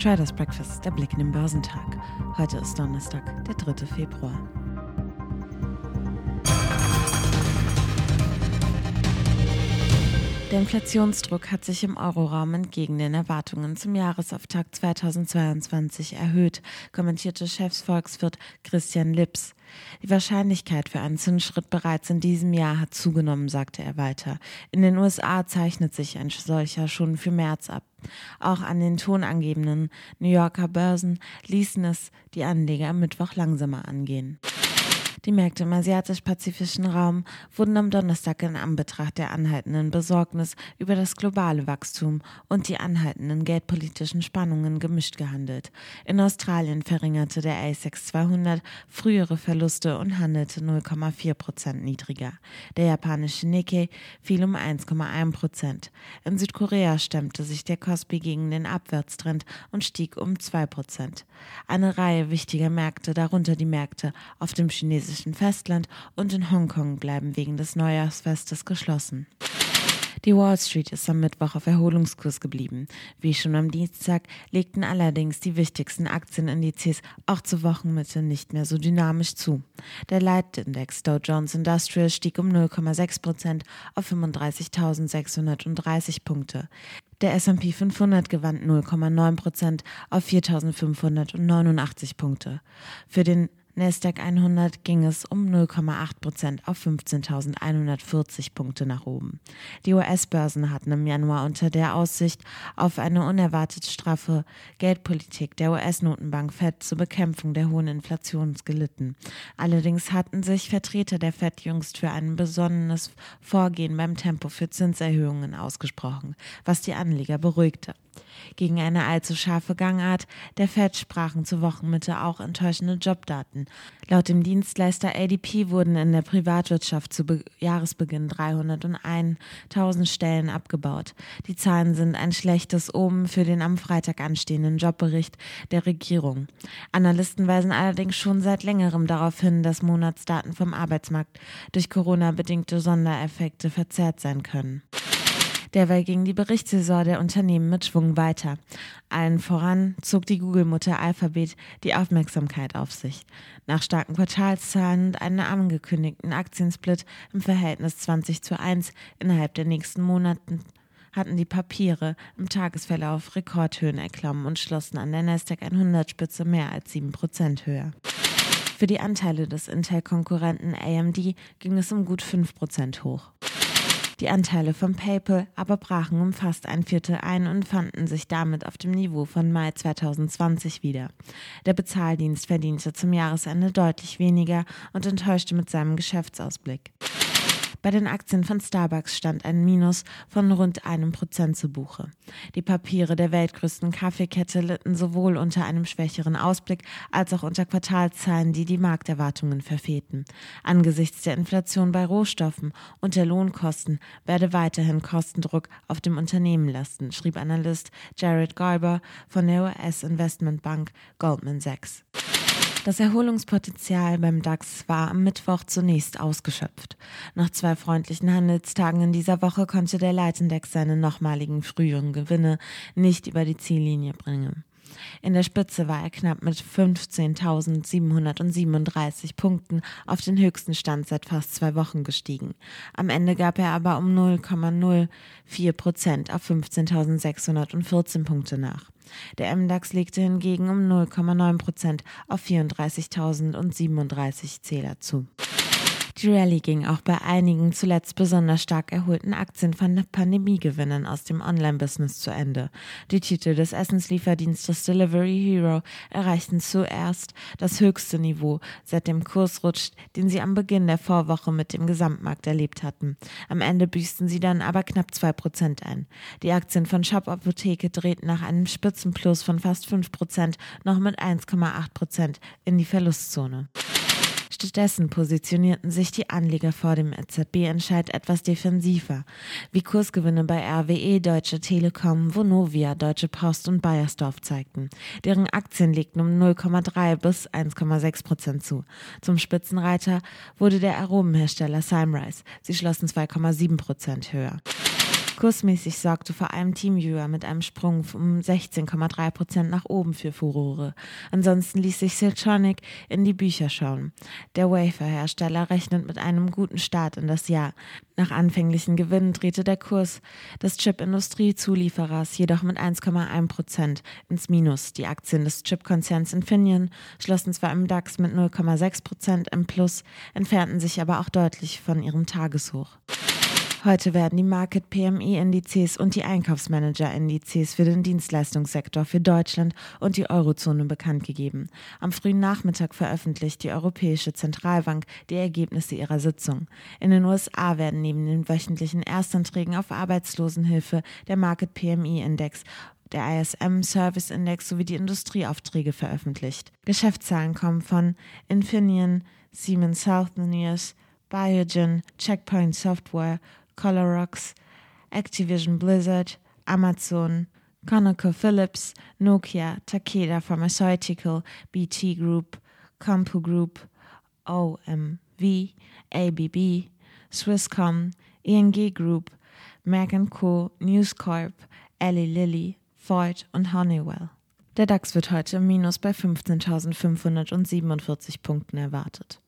Traders Breakfast, der Blick in den Börsentag. Heute ist Donnerstag, der 3. Februar. Der Inflationsdruck hat sich im Euroraum entgegen den Erwartungen zum Jahresauftakt 2022 erhöht, kommentierte Chefsvolkswirt Christian Lips. Die Wahrscheinlichkeit für einen Zinsschritt bereits in diesem Jahr hat zugenommen, sagte er weiter. In den USA zeichnet sich ein solcher schon für März ab. Auch an den tonangebenden New Yorker Börsen ließen es die Anleger am Mittwoch langsamer angehen. Die Märkte im asiatisch-pazifischen Raum wurden am Donnerstag in Anbetracht der anhaltenden Besorgnis über das globale Wachstum und die anhaltenden geldpolitischen Spannungen gemischt gehandelt. In Australien verringerte der ASX 200 frühere Verluste und handelte 0,4 Prozent niedriger. Der japanische Nikkei fiel um 1,1 Prozent. In Südkorea stemmte sich der Kospi gegen den Abwärtstrend und stieg um 2 Prozent. Eine Reihe wichtiger Märkte, darunter die Märkte auf dem chinesischen chinesischen Festland und in Hongkong bleiben wegen des Neujahrsfestes geschlossen. Die Wall Street ist am Mittwoch auf Erholungskurs geblieben. Wie schon am Dienstag legten allerdings die wichtigsten Aktienindizes auch zur Wochenmitte nicht mehr so dynamisch zu. Der Leitindex Dow Jones Industrial stieg um 0,6 Prozent auf 35.630 Punkte. Der S&P 500 gewann 0,9 Prozent auf 4.589 Punkte. Für den Nasdaq 100 ging es um 0,8 Prozent auf 15.140 Punkte nach oben. Die US-Börsen hatten im Januar unter der Aussicht auf eine unerwartet straffe Geldpolitik der US-Notenbank Fed zur Bekämpfung der hohen Inflation gelitten. Allerdings hatten sich Vertreter der Fed jüngst für ein besonnenes Vorgehen beim Tempo für Zinserhöhungen ausgesprochen, was die Anleger beruhigte. Gegen eine allzu scharfe Gangart der Fed sprachen zur Wochenmitte auch enttäuschende Jobdaten. Laut dem Dienstleister ADP wurden in der Privatwirtschaft zu Be Jahresbeginn 301.000 Stellen abgebaut. Die Zahlen sind ein schlechtes Omen für den am Freitag anstehenden Jobbericht der Regierung. Analysten weisen allerdings schon seit längerem darauf hin, dass Monatsdaten vom Arbeitsmarkt durch Corona-bedingte Sondereffekte verzerrt sein können. Derweil ging die Berichtssaison der Unternehmen mit Schwung weiter. Allen voran zog die Google-Mutter Alphabet die Aufmerksamkeit auf sich. Nach starken Quartalszahlen und einem angekündigten Aktiensplit im Verhältnis 20 zu 1 innerhalb der nächsten Monate hatten die Papiere im Tagesverlauf Rekordhöhen erklommen und schlossen an der Nasdaq 100-Spitze mehr als 7% höher. Für die Anteile des Intel-Konkurrenten AMD ging es um gut 5% hoch. Die Anteile von PayPal aber brachen um fast ein Viertel ein und fanden sich damit auf dem Niveau von Mai 2020 wieder. Der Bezahldienst verdiente zum Jahresende deutlich weniger und enttäuschte mit seinem Geschäftsausblick. Bei den Aktien von Starbucks stand ein Minus von rund einem Prozent zu Buche. Die Papiere der weltgrößten Kaffeekette litten sowohl unter einem schwächeren Ausblick als auch unter Quartalzahlen, die die Markterwartungen verfehlten. Angesichts der Inflation bei Rohstoffen und der Lohnkosten werde weiterhin Kostendruck auf dem Unternehmen lasten, schrieb Analyst Jared Geiber von der US-Investmentbank Goldman Sachs. Das Erholungspotenzial beim DAX war am Mittwoch zunächst ausgeschöpft. Nach zwei freundlichen Handelstagen in dieser Woche konnte der Leitindex seine nochmaligen früheren Gewinne nicht über die Ziellinie bringen. In der Spitze war er knapp mit 15.737 Punkten auf den höchsten Stand seit fast zwei Wochen gestiegen. Am Ende gab er aber um 0,04 Prozent auf 15.614 Punkte nach. Der MDAX legte hingegen um 0,9 Prozent auf 34.037 Zähler zu. Die Rallye ging auch bei einigen zuletzt besonders stark erholten Aktien von Pandemiegewinnen aus dem Online-Business zu Ende. Die Titel des Essenslieferdienstes Delivery Hero erreichten zuerst das höchste Niveau seit dem Kursrutsch, den sie am Beginn der Vorwoche mit dem Gesamtmarkt erlebt hatten. Am Ende büßten sie dann aber knapp 2% ein. Die Aktien von Shop Apotheke drehten nach einem Spitzenplus von fast 5% noch mit 1,8% in die Verlustzone. Stattdessen positionierten sich die Anleger vor dem EZB-Entscheid etwas defensiver, wie Kursgewinne bei RWE, Deutsche Telekom, Vonovia, Deutsche Post und Bayersdorf zeigten. Deren Aktien legten um 0,3 bis 1,6 Prozent zu. Zum Spitzenreiter wurde der Aromenhersteller Simrise. Sie schlossen 2,7 Prozent höher. Kursmäßig sorgte vor allem TeamViewer mit einem Sprung um 16,3 Prozent nach oben für Furore. Ansonsten ließ sich Siltronic in die Bücher schauen. Der Wafer-Hersteller rechnet mit einem guten Start in das Jahr. Nach anfänglichen Gewinnen drehte der Kurs des Chip-Industrie-Zulieferers jedoch mit 1,1 Prozent ins Minus. Die Aktien des Chip-Konzerns Infineon schlossen zwar im DAX mit 0,6 Prozent im Plus, entfernten sich aber auch deutlich von ihrem Tageshoch. Heute werden die Market PMI-Indizes und die Einkaufsmanager-Indizes für den Dienstleistungssektor für Deutschland und die Eurozone bekannt gegeben. Am frühen Nachmittag veröffentlicht die Europäische Zentralbank die Ergebnisse ihrer Sitzung. In den USA werden neben den wöchentlichen Erstanträgen auf Arbeitslosenhilfe der Market PMI-Index der ISM Service Index sowie die Industrieaufträge veröffentlicht. Geschäftszahlen kommen von Infineon, Siemens Healthineers, Biogen, Checkpoint Software Colorax, Activision Blizzard, Amazon, ConocoPhillips, Nokia, Takeda Pharmaceutical, BT Group, Compu Group, OMV, ABB, Swisscom, ENG Group, Merck Co., News Corp, Eli Lilly, Ford und Honeywell. Der DAX wird heute im Minus bei 15.547 Punkten erwartet.